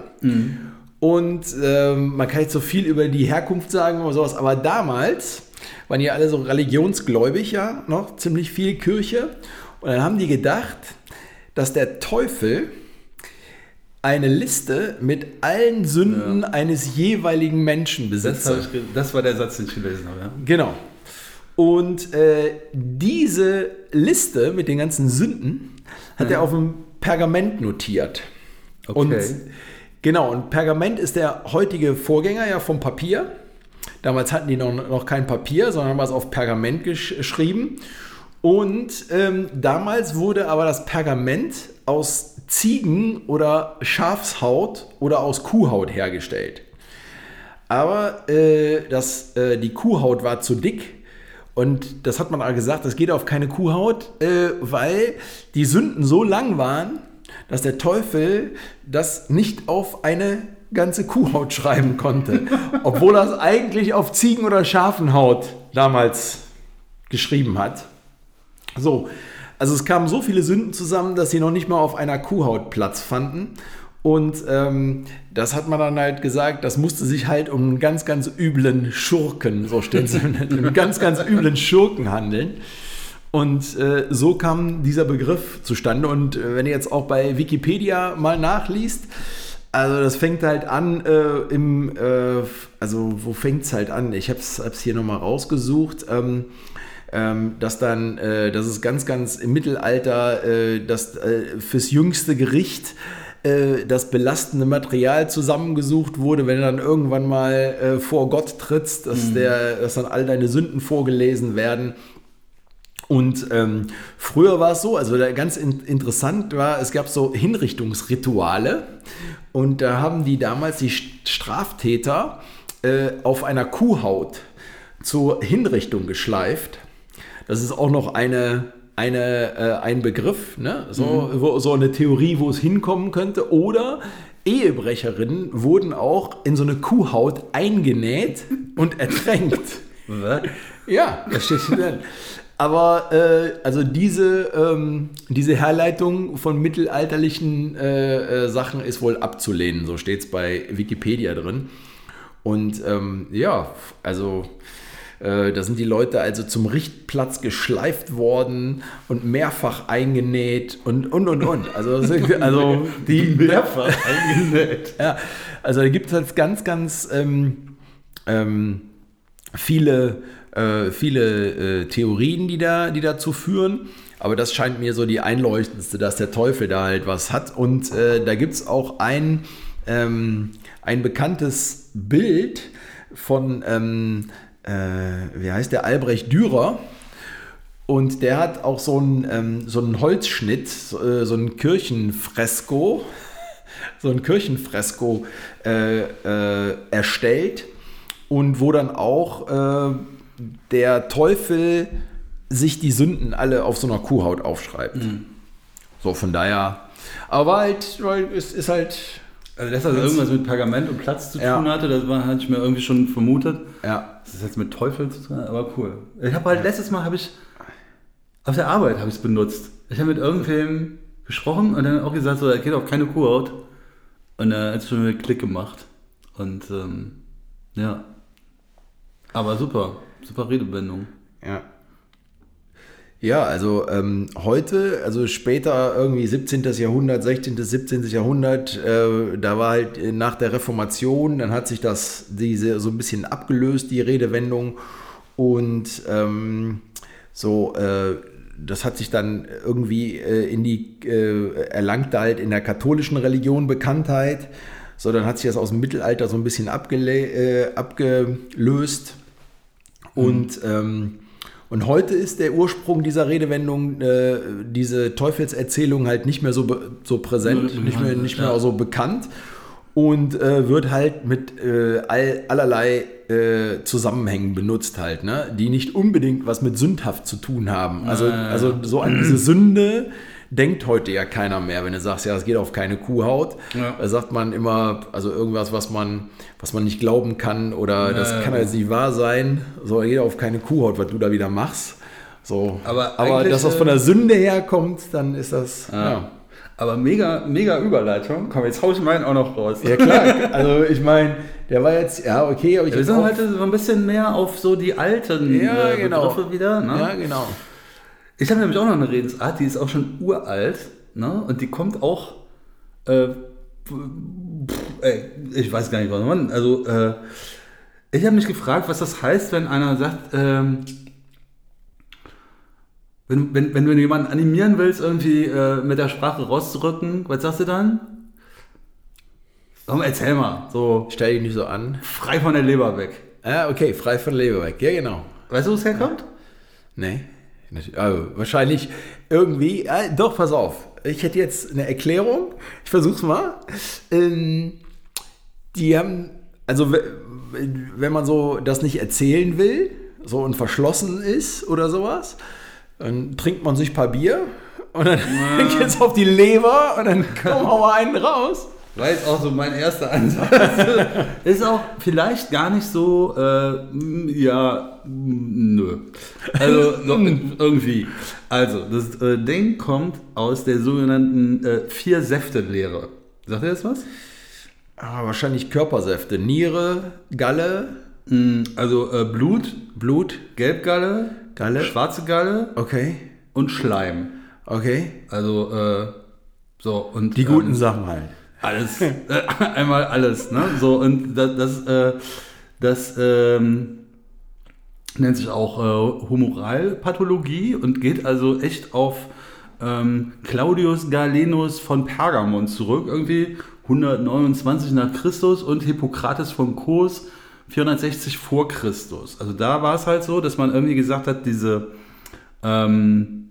Und ähm, man kann jetzt so viel über die Herkunft sagen oder sowas, aber damals waren ja alle so religionsgläubig, ja, noch ziemlich viel Kirche. Und dann haben die gedacht, dass der Teufel eine Liste mit allen Sünden Ja. eines jeweiligen Menschen Das, ich ge- das war der Satz, den ich gelesen habe. Ja. Genau. Und äh, diese Liste mit den ganzen Sünden hat er auf dem Pergament notiert. Okay. Und genau, und Pergament ist der heutige Vorgänger ja vom Papier. Damals hatten die noch, noch kein Papier, sondern haben es auf Pergament gesch geschrieben. Und ähm, damals wurde aber das Pergament aus Ziegen- oder Schafshaut oder aus Kuhhaut hergestellt. Aber äh, das, äh, die Kuhhaut war zu dick. Und das hat man auch gesagt, das geht auf keine Kuhhaut, äh, weil die Sünden so lang waren, dass der Teufel das nicht auf eine ganze Kuhhaut schreiben konnte. obwohl er es eigentlich auf Ziegen- oder Schafenhaut damals geschrieben hat. So, also es kamen so viele Sünden zusammen, dass sie noch nicht mal auf einer Kuhhaut Platz fanden. Und ähm, das hat man dann halt gesagt, das musste sich halt um einen ganz, ganz üblen Schurken, so steht es, einen ganz, ganz üblen Schurken handeln. Und äh, so kam dieser Begriff zustande. Und äh, wenn ihr jetzt auch bei Wikipedia mal nachliest, also das fängt halt an äh, im, äh, also wo fängt es halt an? Ich habe es hier nochmal rausgesucht. Ähm, ähm, dass dann, äh, dass es ganz, ganz im Mittelalter, äh, dass äh, fürs jüngste Gericht äh, das belastende Material zusammengesucht wurde, wenn du dann irgendwann mal äh, vor Gott trittst, dass, der, dass dann all deine Sünden vorgelesen werden. Und ähm, früher war es so, also ganz in, interessant war, es gab so Hinrichtungsrituale und da haben die damals die Straftäter äh, auf einer Kuhhaut zur Hinrichtung geschleift. Das ist auch noch eine, eine, äh, ein Begriff, ne? so, wo, so eine Theorie, wo es hinkommen könnte. Oder Ehebrecherinnen wurden auch in so eine Kuhhaut eingenäht und ertränkt. Was? Ja, das steht hier drin. Aber äh, also diese, ähm, diese Herleitung von mittelalterlichen äh, äh, Sachen ist wohl abzulehnen, so steht es bei Wikipedia drin. Und ähm, ja, also äh, da sind die Leute also zum Richtplatz geschleift worden und mehrfach eingenäht und und und und. Also, also die Mehrfach eingenäht. ja, also da gibt es halt ganz, ganz ähm, ähm, viele, äh, viele äh, Theorien, die, da, die dazu führen. Aber das scheint mir so die einleuchtendste, dass der Teufel da halt was hat. Und äh, da gibt es auch ein, ähm, ein bekanntes Bild von, ähm, äh, wie heißt der, Albrecht Dürer. Und der hat auch so einen, ähm, so einen Holzschnitt, so, äh, so ein Kirchenfresko, so ein Kirchenfresko äh, erstellt und wo dann auch äh, der Teufel sich die Sünden alle auf so einer Kuhhaut aufschreibt. So, von daher, aber halt, weil es ist halt, Also, dass das irgendwas mit Pergament und Platz zu Ja. tun hatte, das war, hatte ich mir irgendwie schon vermutet. ja, Das ist jetzt mit Teufel zu tun, aber cool. Ich habe halt letztes Mal habe ich auf der Arbeit habe ich es benutzt. Ich habe mit irgendwem gesprochen und dann auch gesagt, so, er geht auf keine Kuhhaut. Und dann hat es schon wieder Klick gemacht. Und ähm, ja. Aber super, super Redewendung. Ja. Ja, also ähm, heute, also später irgendwie 17. Jahrhundert, 16., 17. Jahrhundert, äh, da war halt äh, nach der Reformation, dann hat sich das diese so ein bisschen abgelöst, die Redewendung. Und ähm, so, äh, das hat sich dann irgendwie äh, in die, äh, erlangte halt in der katholischen Religion Bekanntheit. So, dann hat sich das aus dem Mittelalter so ein bisschen abgele äh, abgelöst. Und, ähm, und heute ist der Ursprung dieser Redewendung, äh, diese Teufelserzählung halt nicht mehr so, so präsent, Ja, nicht mehr, nicht mehr ja. so bekannt und äh, wird halt mit äh, all, allerlei äh, Zusammenhängen benutzt halt, ne? die nicht unbedingt was mit sündhaft zu tun haben. Also, also so an diese Sünde denkt heute ja keiner mehr, wenn du sagst, ja, es geht auf keine Kuhhaut. Ja. Da sagt man immer, also irgendwas, was man, was man nicht glauben kann oder das Ja, kann ja. jetzt nicht wahr sein. So, geht auf keine Kuhhaut, was du da wieder machst. So. Aber aber dass das äh, von der Sünde herkommt, dann ist das, Ja. ja. Aber mega, mega Überleitung. Komm, jetzt hau ich meinen auch noch raus. Ja klar, also ich meine, der war jetzt, ja okay, aber ich Ja, wir sind heute so ein bisschen mehr auf so die alten Ja, äh, genau. Begriffe wieder. Ne? Ja, genau. Ich habe nämlich auch noch eine Redensart, die ist auch schon uralt. Ne? Und die kommt auch äh, ich weiß gar nicht, was man. Also, äh, ich habe mich gefragt, was das heißt, wenn einer sagt, ähm, wenn, wenn, wenn du jemanden animieren willst, irgendwie äh, mit der Sprache rauszurücken, was sagst du dann? Komm, erzähl mal, so Stell dich nicht so an. frei von der Leber weg. Ah, okay, frei von Leber weg. Ja, genau. Weißt du, wo es herkommt? Nee. Also, wahrscheinlich irgendwie. Äh, doch, pass auf. Ich hätte jetzt eine Erklärung. Ich versuch's mal. Ähm, die haben, also we- wenn man so das nicht erzählen will, so und verschlossen ist oder sowas, dann trinkt man sich ein paar Bier und dann geht's auf die Leber und dann kommen mal einen raus. War jetzt auch so mein erster Ansatz. ist auch vielleicht gar nicht so, äh, ja, nö. Also so, irgendwie. Also, das äh, Ding kommt aus der sogenannten äh, Vier-Säfte-Lehre. Sagt ihr das was? Ah, wahrscheinlich Körpersäfte. Niere, Galle, Mm, Also äh, Blut, Blut. Gelbgalle, Galle. schwarze Galle Okay, und Schleim. okay. Also, äh, so, und. Die guten ähm, Sachen halt. Alles. Äh, einmal alles, ne? So, und das, das, äh, das ähm, nennt sich auch äh, Humoralpathologie und geht also echt auf ähm, Claudius Galenus von Pergamon zurück, irgendwie 129 nach Christus und Hippokrates von Kos 460 vor Christus. Also da war es halt so, dass man irgendwie gesagt hat, diese ähm,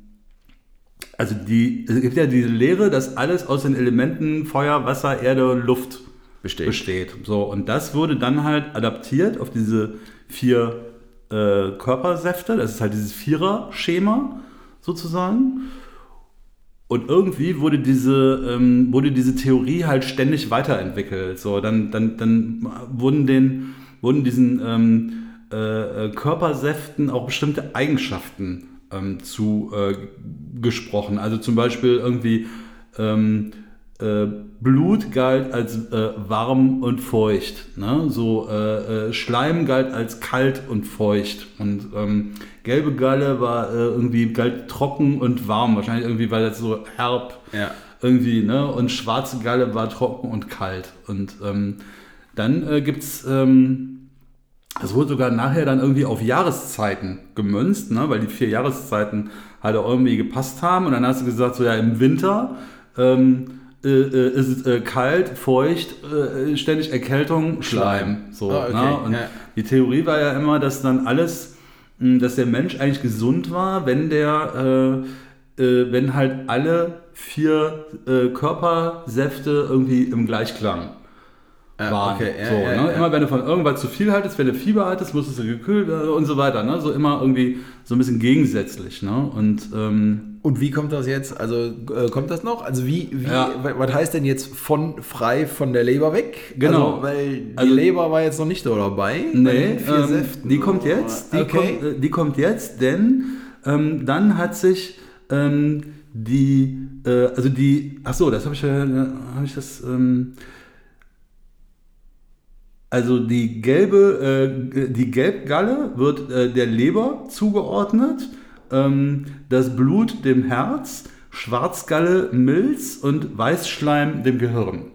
also die, es gibt ja diese Lehre, dass alles aus den Elementen Feuer, Wasser, Erde und Luft Besteht. besteht. So, und das wurde dann halt adaptiert auf diese vier äh, Körpersäfte. Das ist halt dieses Vierer-Schema sozusagen. Und irgendwie wurde diese, ähm, wurde diese Theorie halt ständig weiterentwickelt. So, dann, dann, dann wurden, den, wurden diesen ähm, äh, äh, Körpersäften auch bestimmte Eigenschaften ähm, zu äh, gesprochen. Also zum Beispiel irgendwie ähm, äh, Blut galt als äh, warm und feucht. Ne? So äh, äh, Schleim galt als kalt und feucht. Und ähm, gelbe Galle war äh, irgendwie galt trocken und warm. Wahrscheinlich irgendwie, weil das so herb Ja. irgendwie, ne? Und schwarze Galle war trocken und kalt. Und ähm, dann äh, gibt es, ähm, das wurde sogar nachher dann irgendwie auf Jahreszeiten gemünzt, ne? weil die vier Jahreszeiten halt auch irgendwie gepasst haben. Und dann hast du gesagt, so ja, im Winter ähm, äh, äh, ist es äh, kalt, feucht, äh, ständig Erkältung, Schleim. So, Ah, okay, ne? Und ja. die Theorie war ja immer, dass dann alles, mh, dass der Mensch eigentlich gesund war, wenn der, äh, äh, wenn halt alle vier äh, Körpersäfte irgendwie im Gleichklang waren. okay, ja, so, ja, ne? ja. Immer wenn du von irgendwas zu viel haltest, wenn du Fieber hattest, musstest du gekühlt werden und so weiter. Ne? So immer irgendwie so ein bisschen gegensätzlich. Ne? Und ähm, Und wie kommt das jetzt? Also äh, kommt das noch? Also wie, wie Ja. wa- was heißt denn jetzt von frei von der Leber weg? Genau. Also, weil die Also- Leber war jetzt noch nicht so dabei. bei Nee, ähm, Säften. die kommt jetzt. Die, okay. kommt, äh, die kommt jetzt, denn ähm, dann hat sich ähm, die, äh, also die, ach so, das habe ich, äh, habe ich das, ähm, also die gelbe, äh, die Gelbgalle wird äh, der Leber zugeordnet, ähm, das Blut dem Herz, Schwarzgalle Milz und Weißschleim dem Gehirn.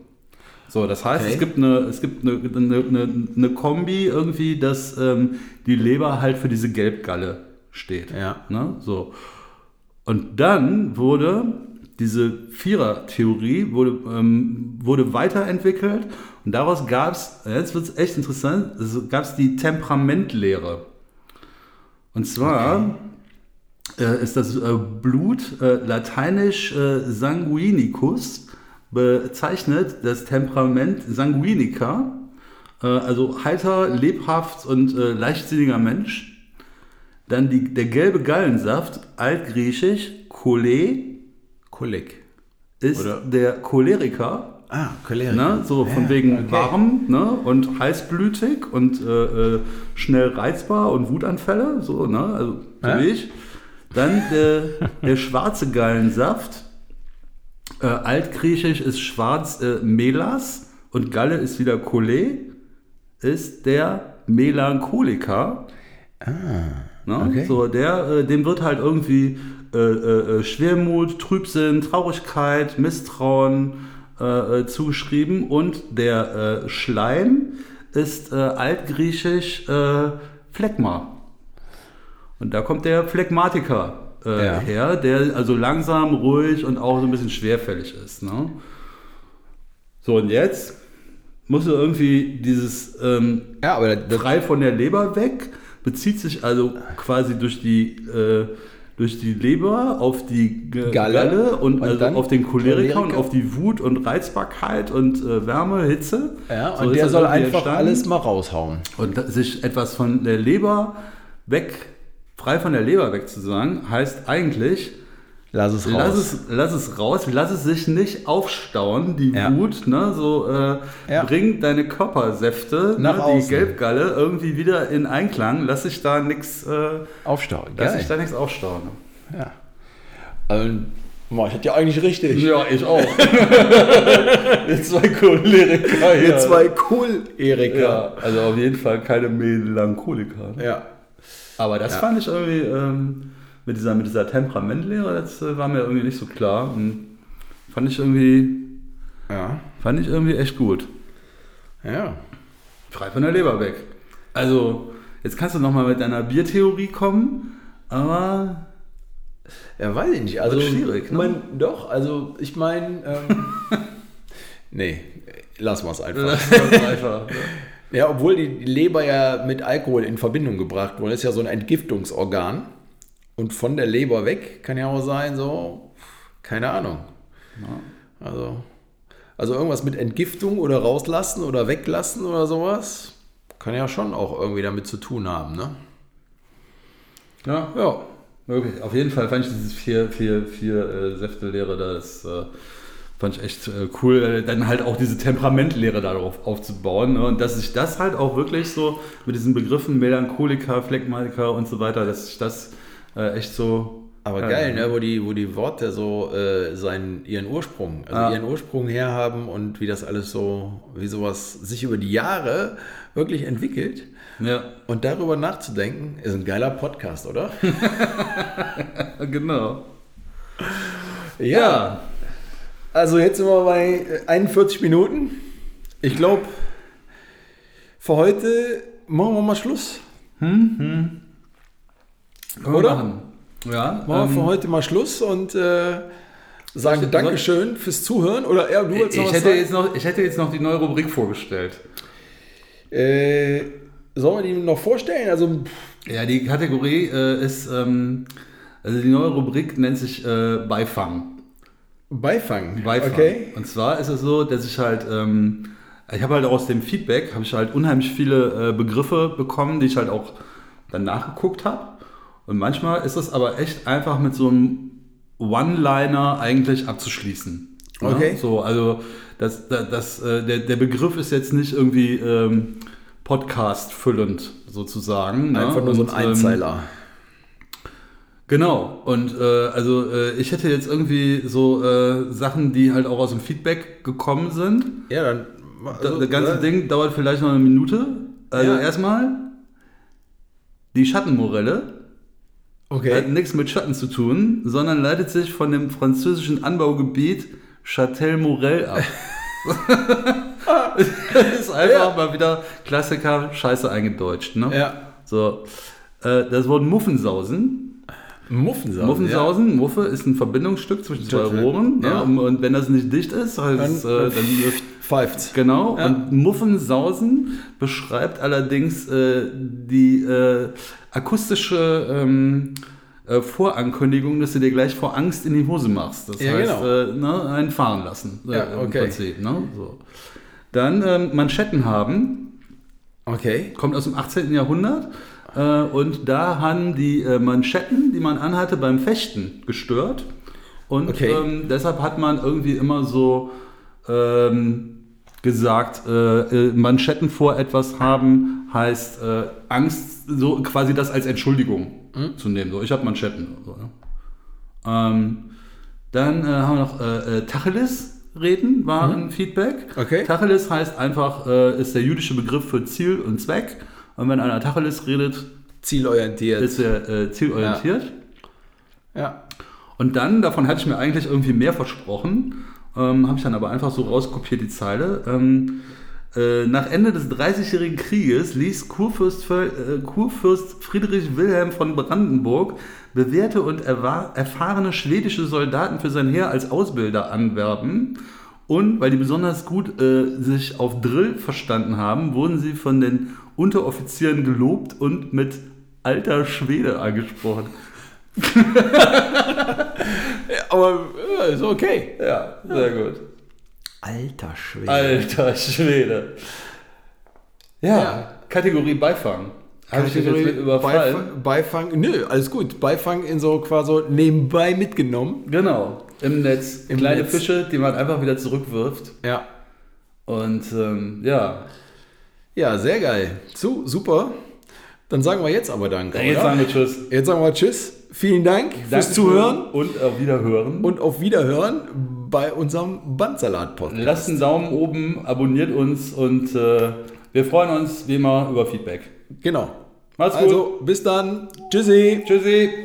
So, das heißt, Okay. es gibt eine, es gibt eine, eine, eine, Kombi irgendwie, dass ähm, die Leber halt für diese Gelbgalle steht. Ja. Ne? So. Und dann wurde diese Vierer-Theorie wurde, ähm, wurde weiterentwickelt und daraus gab es, jetzt wird es echt interessant, gab es die Temperamentlehre. Und zwar äh, ist das äh, Blut äh, lateinisch äh, sanguinicus, bezeichnet das Temperament sanguinica, äh, also heiter, lebhaft und äh, leichtsinniger Mensch. Dann die, der gelbe Gallensaft, altgriechisch, Chole, Kolik. ist Oder- der Choleriker. Ah, Choleriker. Ne? So von Ja, wegen okay. warm ne? und heißblütig und äh, äh, schnell reizbar und Wutanfälle, so, ne? also so Ja. wie ich. Dann der, der schwarze Gallensaft, äh, altgriechisch ist schwarz äh, Melas und Galle ist wieder Cholé, ist der Melancholiker. Ne? Ah, okay. So, der, äh, dem wird halt irgendwie äh, äh, Schwermut, Trübsinn, Traurigkeit, Misstrauen, äh, äh, zugeschrieben und der äh, Schleim ist äh, altgriechisch äh, Phlegma. Und da kommt der Phlegmatiker äh, Ja. her, der also langsam, ruhig und auch so ein bisschen schwerfällig ist. Ne? So, und jetzt musst du irgendwie dieses ähm, Ja, aber das, frei von der Leber weg, bezieht sich also quasi durch die, äh, durch die Leber auf die G Galle und, und also auf den Choleriker, und auf die Wut und Reizbarkeit und äh, Wärme, Hitze. ja, So und ist der soll einfach entstanden. alles mal raushauen. Und sich etwas von der Leber weg, frei von der Leber weg zu sagen, heißt eigentlich, Lass es raus. Lass es, lass es raus, lass es sich nicht aufstauen, die Ja. Wut, ne? So äh, Ja. bring deine Körpersäfte, Nach ne? außen. die Gelbgalle, irgendwie wieder in Einklang. Lass sich da nichts äh, Aufstauen. lass sich da nichts aufstauen. Ja. Boah, ich hatte ja eigentlich richtig. Ja, ich auch. Jetzt zwei Choleriker. Wir zwei Cool-Erika. Ja, also auf jeden Fall keine Melancholiker. ne? Ja. Aber das Ja. fand ich irgendwie ähm, mit dieser, mit dieser Temperamentlehre, das äh, war mir irgendwie nicht so klar. Und fand ich irgendwie, Ja. fand ich irgendwie echt gut. Ja. Frei von der Leber weg. Also, jetzt kannst du nochmal mit deiner Biertheorie kommen, aber Ja, weiß ich nicht. Also, schwierig, ne? mein, doch, also ich meine, ähm, nee, lass mal es einfach. einfach. Ja, obwohl die Leber ja mit Alkohol in Verbindung gebracht wurde, ist ja so ein Entgiftungsorgan. Und von der Leber weg kann ja auch sein, so, keine Ahnung. Also, also irgendwas mit Entgiftung oder rauslassen oder weglassen oder sowas, kann ja schon auch irgendwie damit zu tun haben, ne? Ja, Ja. wirklich. Auf jeden Fall fand ich dieses vier, vier, vier äh, Säfte-Lehre, das äh, fand ich echt äh, cool. Äh, dann halt auch diese Temperamentlehre darauf aufzubauen. Ne? Und dass sich das halt auch wirklich so mit diesen Begriffen Melancholiker, Phlegmatiker und so weiter, dass sich das äh, echt so. Aber äh, geil, ne? wo, die, wo die Worte so äh, seinen, ihren Ursprung, also Ah. ihren Ursprung herhaben und wie das alles so, wie sowas sich über die Jahre wirklich entwickelt. Ja, Und darüber nachzudenken, ist ein geiler Podcast, oder? genau. Ja. Also jetzt sind wir bei äh, 41 Minuten. Ich glaube, für heute machen wir mal Schluss. Können wir Oder? machen. Ja, Machen wir ähm, für heute mal Schluss und äh, sagen Soll- Dankeschön fürs Zuhören. Oder ja, du ich, noch was hätte sagen? jetzt noch, ich hätte jetzt noch die neue Rubrik vorgestellt. Äh, sollen wir die noch vorstellen? Also, Ja, die Kategorie äh, ist, ähm, also die neue Rubrik nennt sich äh, Beifang. Beifang. Beifang. Okay. Und zwar ist es so, dass ich halt, ähm, ich habe halt aus dem Feedback, habe ich halt unheimlich viele äh, Begriffe bekommen, die ich halt auch dann nachgeguckt habe. Und manchmal ist es aber echt einfach mit so einem One-Liner eigentlich abzuschließen. Ja? Okay. So, also das, das, das, äh, der, der Begriff ist jetzt nicht irgendwie ähm, Podcast-füllend sozusagen. ne? Einfach nur so ein ähm, Einzeiler. Genau, und äh, also äh, ich hätte jetzt irgendwie so äh, Sachen, die halt auch aus dem Feedback gekommen sind. ja, dann. Da, also, das ganze äh, Ding dauert vielleicht noch eine Minute. Also Ja. erstmal die Schattenmorelle hat Okay. nichts mit Schatten zu tun, sondern leitet sich von dem französischen Anbaugebiet Châtel-Morel ab. das ist einfach mal wieder Klassiker, scheiße eingedeutscht. Ne? Ja. So, äh, das Wort Muffensausen Muffensausen. Muffensausen, Muffe ist ein Verbindungsstück zwischen zwei. Rohren. Ja. Ne? Und wenn das nicht dicht ist, heißt Dann, es, äh, dann pfeift's. genau. Ja. Und Muffensausen beschreibt allerdings äh, die äh, akustische ähm, äh, Vorankündigung, dass du dir gleich vor Angst in die Hose machst. Das Ja, heißt, genau. äh, ne, einen fahren lassen. Äh, Ja, okay. Prinzip. Ne? So. Dann ähm, Manschetten haben, Okay. kommt aus dem 18. Jahrhundert. Äh, und da haben die äh, Manschetten, die man anhatte, beim Fechten gestört. Und Okay. ähm, deshalb hat man irgendwie immer so ähm, gesagt, äh, äh, Manschetten vor etwas haben, heißt äh, Angst, so quasi das als Entschuldigung Hm? zu nehmen. So, ich habe Manschetten. So, ne? ähm, dann äh, haben wir noch äh, Tacheles. Reden war ein Feedback. Okay. Tacheles heißt einfach, äh, ist der jüdische Begriff für Ziel und Zweck. Und wenn einer Tacheles redet, Zielorientiert. ist er äh, zielorientiert. ja. Und dann, davon hatte ich mir eigentlich irgendwie mehr versprochen. Ähm, Habe ich dann aber einfach so rauskopiert, die Zeile. Ähm, äh, nach Ende des Dreißigjährigen Krieges ließ Kurfürst, äh, Kurfürst Friedrich Wilhelm von Brandenburg bewährte und erfahrene schwedische Soldaten für sein Heer als Ausbilder anwerben. Und weil die besonders gut äh, sich auf Drill verstanden haben, wurden sie von den Unteroffizieren gelobt und mit alter Schwede angesprochen. Aber äh, ist okay. Ja, sehr gut. Alter Schwede. Alter Schwede. Ja, Ja. Kategorie Beifang. Habe ich jetzt mit überfallen? Beifang, Beifang, nö, alles gut. Beifang in so quasi nebenbei mitgenommen. Genau, im Netz. Im Kleine Netz. Fische, die man einfach wieder zurückwirft. Ja. Und ähm, ja, Ja, sehr geil. So, super. Dann sagen wir jetzt aber Danke. jetzt oder? sagen wir Tschüss. jetzt sagen wir Tschüss. Vielen Dank fürs Dankeschön Zuhören Und auf Wiederhören. und auf Wiederhören bei unserem Bandsalat-Podcast. Lasst einen Daumen oben, abonniert uns und äh, wir freuen uns wie immer über Feedback. Genau. Macht's gut. Also, bis dann. Tschüssi. Tschüssi.